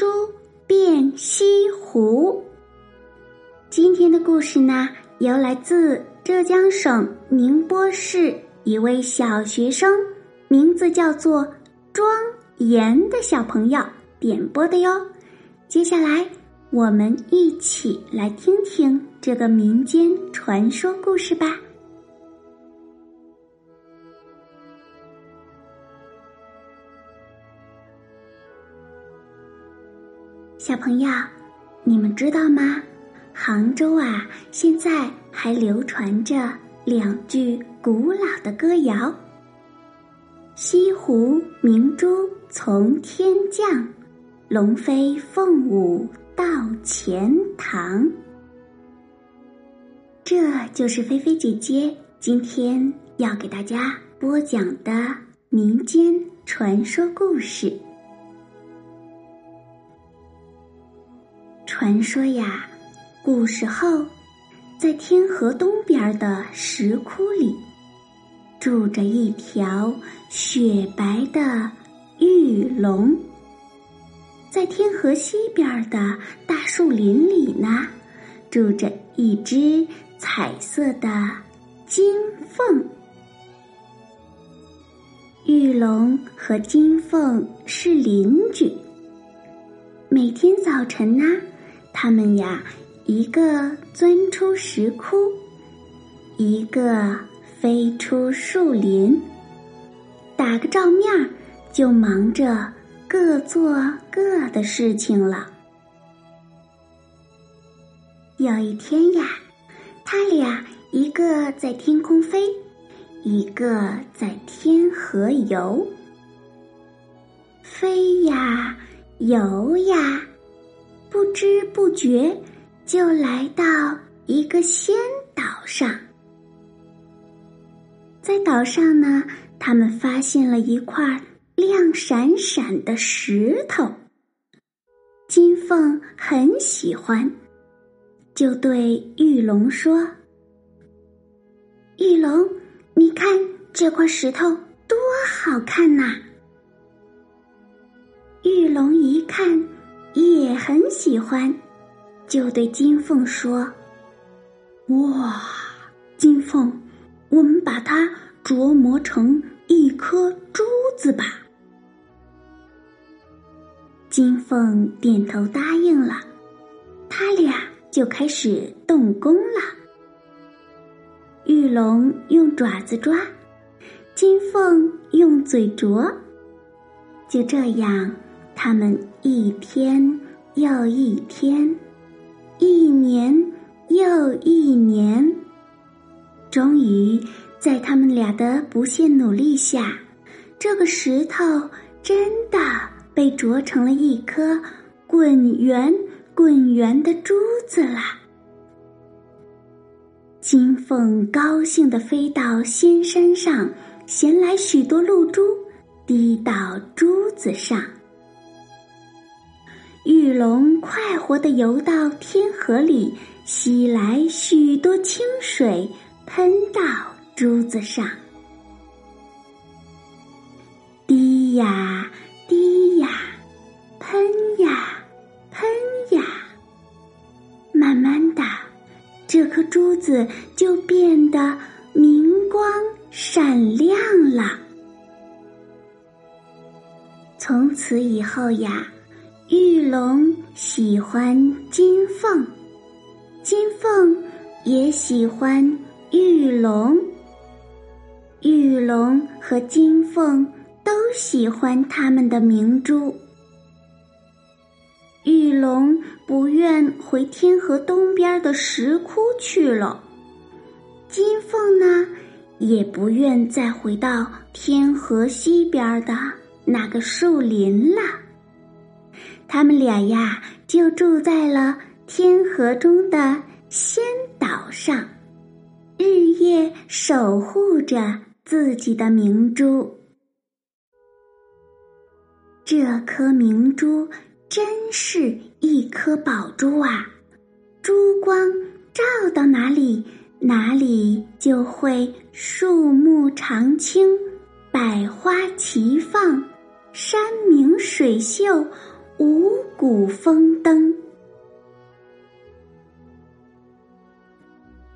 珠变西湖。今天的故事呢，由来自浙江省宁波市一位小学生，名字叫做庄严的小朋友点播的哟。接下来，我们一起来听听这个民间传说故事吧。小朋友，你们知道吗？杭州啊，现在还流传着两句古老的歌谣：“西湖明珠从天降，龙飞凤舞到钱塘。”这就是菲菲姐姐今天要给大家播讲的民间传说故事。传说呀，古时候，在天河东边的石窟里，住着一条雪白的玉龙。在天河西边的大树林里呢，住着一只彩色的金凤。玉龙和金凤是邻居，每天早晨呢。他们呀，一个钻出石窟，一个飞出树林，打个照面儿，就忙着各做各的事情了。有一天呀，他俩一个在天空飞，一个在天河游，飞呀，游呀。不知不觉，就来到一个仙岛上。在岛上呢，他们发现了一块亮闪闪的石头。金凤很喜欢，就对玉龙说：“玉龙，你看这块石头多好看呐！”玉龙一看。也很喜欢，就对金凤说：“哇，金凤，我们把它琢磨成一颗珠子吧。”金凤点头答应了，他俩就开始动工了。玉龙用爪子抓，金凤用嘴啄，就这样。他们一天又一天，一年又一年，终于在他们俩的不懈努力下，这个石头真的被琢成了一颗滚圆滚圆的珠子了。金凤高兴地飞到仙山上，衔来许多露珠，滴到珠子上。玉龙快活地游到天河里，吸来许多清水，喷到珠子上，滴呀滴呀，喷呀喷呀，慢慢的，这颗珠子就变得明光闪亮了。从此以后呀。玉龙喜欢金凤，金凤也喜欢玉龙。玉龙和金凤都喜欢他们的明珠。玉龙不愿回天河东边的石窟去了，金凤呢，也不愿再回到天河西边的那个树林了。他们俩呀，就住在了天河中的仙岛上，日夜守护着自己的明珠。这颗明珠真是一颗宝珠啊！珠光照到哪里，哪里就会树木常青，百花齐放，山明水秀，五谷丰登。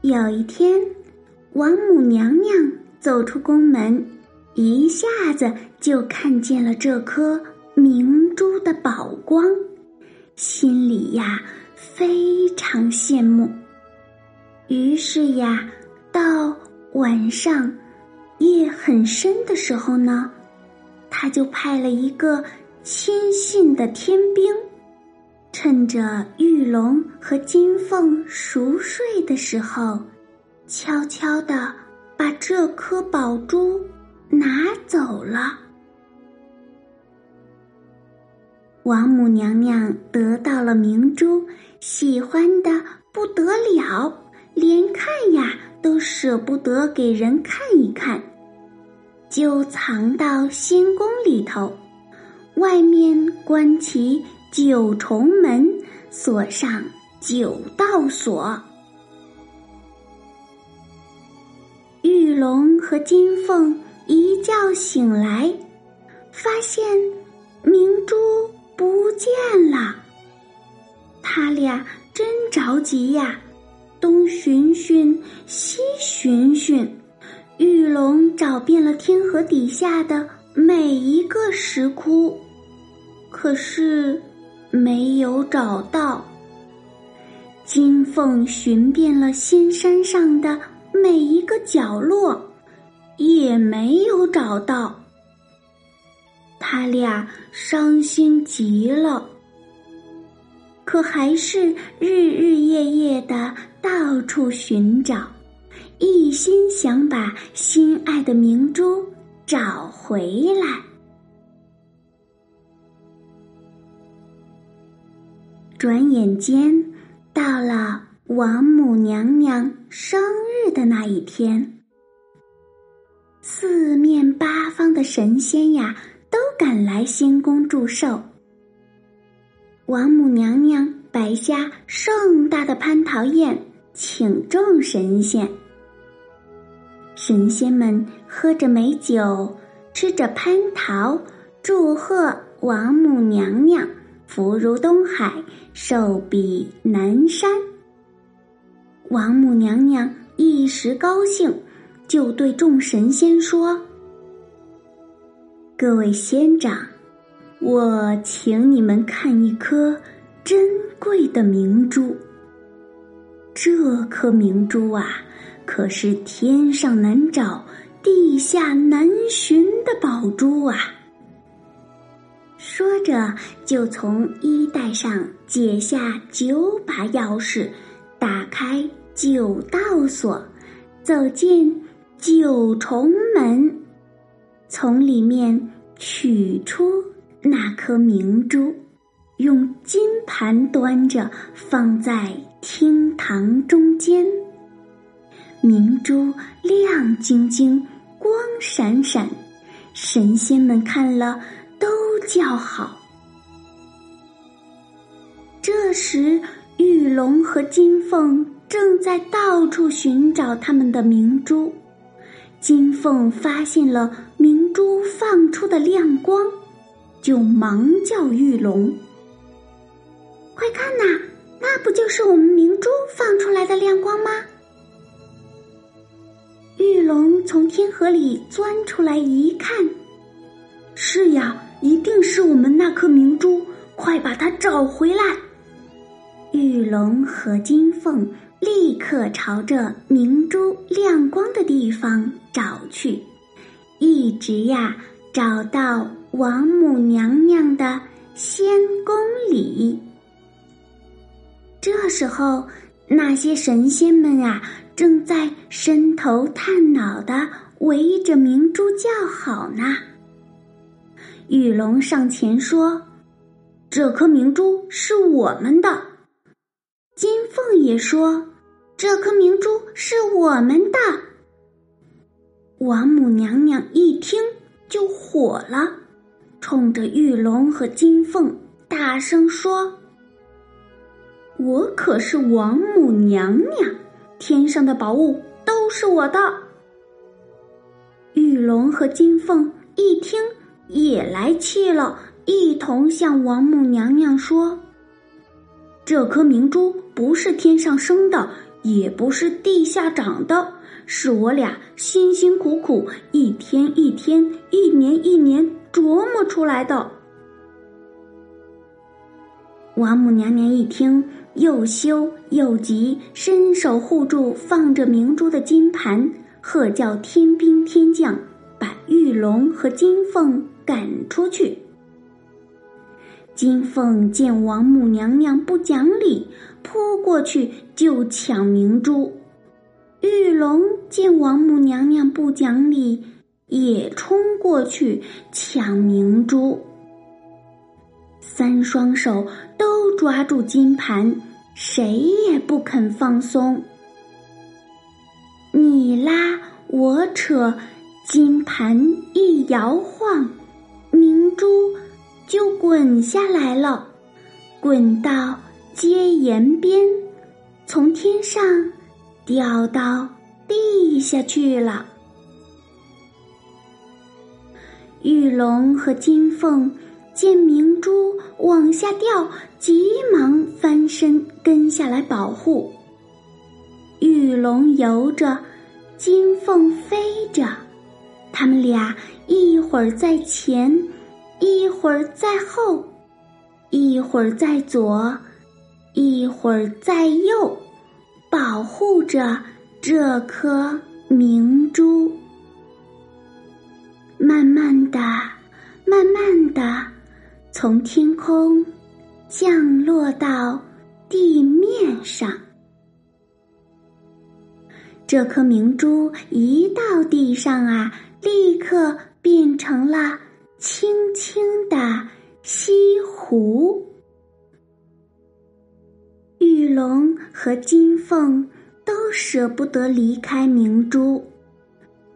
有一天，王母娘娘走出宫门，一下子就看见了这颗。明珠的宝光，心里呀非常羡慕。于是呀，到晚上夜很深的时候呢，他就派了一个亲信的天兵，趁着玉龙和金凤熟睡的时候，悄悄的把这颗宝珠拿走了。王母娘娘得到了明珠，喜欢的不得了，连看呀都舍不得给人看一看，就藏到仙宫里头，外面关起九重门，锁上九道锁。玉龙和金凤一觉醒来，发现明珠。不见了，他俩真着急呀，东寻寻，西寻寻，玉龙找遍了天河底下的每一个石窟，可是没有找到。金凤寻遍了仙山上的每一个角落，也没有找到。他俩伤心极了，可还是日日夜夜的到处寻找，一心想把心爱的明珠找回来。转眼间，到了王母娘娘生日的那一天，四面八方的神仙呀。都赶来仙宫祝寿。王母娘娘摆下盛大的蟠桃宴，请众神仙。神仙们喝着美酒，吃着蟠桃，祝贺王母娘娘福如东海，寿比南山。王母娘娘一时高兴，就对众神仙说。各位仙长，我请你们看一颗珍贵的明珠。这颗明珠啊，可是天上难找、地下难寻的宝珠啊！说着，就从衣带上解下九把钥匙，打开九道锁，走进九重门。从里面取出那颗明珠，用金盘端着，放在厅堂中间。明珠亮晶晶，光闪闪，神仙们看了叫好。这时，玉龙和金凤正在到处寻找他们的明珠。金凤发现了明珠放出的亮光，就忙叫玉龙：“快看呐，那不就是我们明珠放出来的亮光吗？”玉龙从天河里钻出来一看，是呀，一定是我们那颗明珠，快把它找回来！玉龙和金凤。立刻朝着明珠亮光的地方找去，一直呀找到王母娘娘的仙宫里。这时候，那些神仙们啊，正在伸头探脑的围着明珠叫好呢。玉龙上前说：“这颗明珠是我们的。”金凤也说：“这颗明珠是我们的。”王母娘娘一听就火了，冲着玉龙和金凤大声说：“我可是王母娘娘，天上的宝物都是我的。”玉龙和金凤一听。也来气了，一同向王母娘娘说：“这颗明珠不是天上生的，也不是地下长的，是我俩辛辛苦苦一天一天、一年一年琢磨出来的。”王母娘娘一听，又羞又急，伸手护住放着明珠的金盘，喝叫天兵天将，把玉龙和金凤。赶出去。金凤见王母娘娘不讲理，扑过去就抢明珠；玉龙见王母娘娘不讲理，也冲过去抢明珠。三双手都抓住金盘，谁也不肯放松。你拉我扯，金盘一摇晃。明珠就滚下来了，滚到阶沿边，从天上掉到地下去了。玉龙和金凤见明珠往下掉，急忙翻身跟下来保护。玉龙游着，金凤飞着。他们俩一会儿在前，一会儿在后，一会儿在左，一会儿在右，保护着这颗明珠。慢慢的，慢慢的，从天空降落到地面上。这颗明珠一到地上啊！立刻变成了轻轻的西湖。玉龙和金凤都舍不得离开明珠，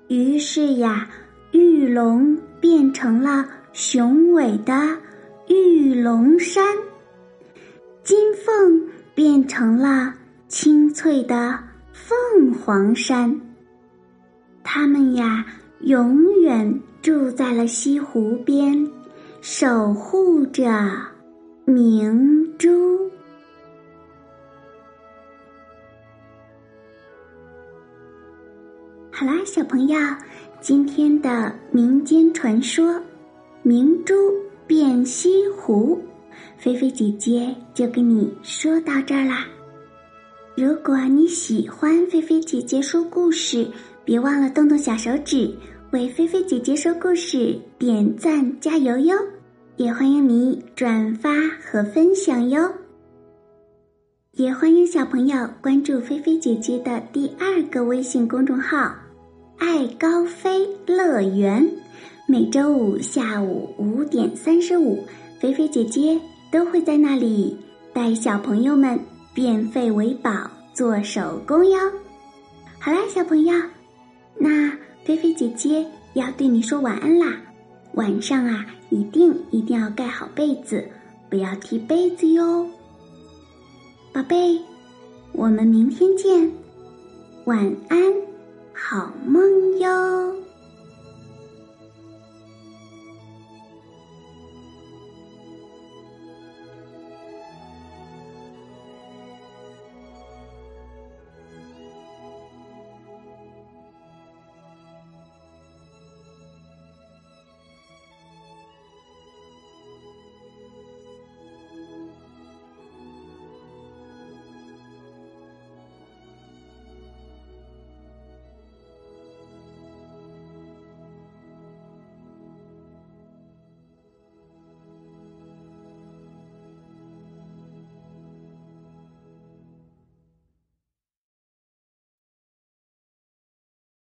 于是呀，玉龙变成了雄伟的玉龙山，金凤变成了清脆的凤凰山。他们呀。永远住在了西湖边，守护着明珠。好啦，小朋友，今天的民间传说《明珠变西湖》，菲菲姐姐就跟你说到这儿啦。如果你喜欢菲菲姐姐说故事，别忘了动动小手指。为菲菲姐姐说故事点赞加油哟，也欢迎你转发和分享哟。也欢迎小朋友关注菲菲姐姐的第二个微信公众号“爱高飞乐园”，每周五下午五点三十五，菲菲姐姐都会在那里带小朋友们变废为宝做手工哟。好啦，小朋友，那。菲菲姐姐要对你说晚安啦，晚上啊，一定一定要盖好被子，不要踢被子哟，宝贝，我们明天见，晚安，好梦哟。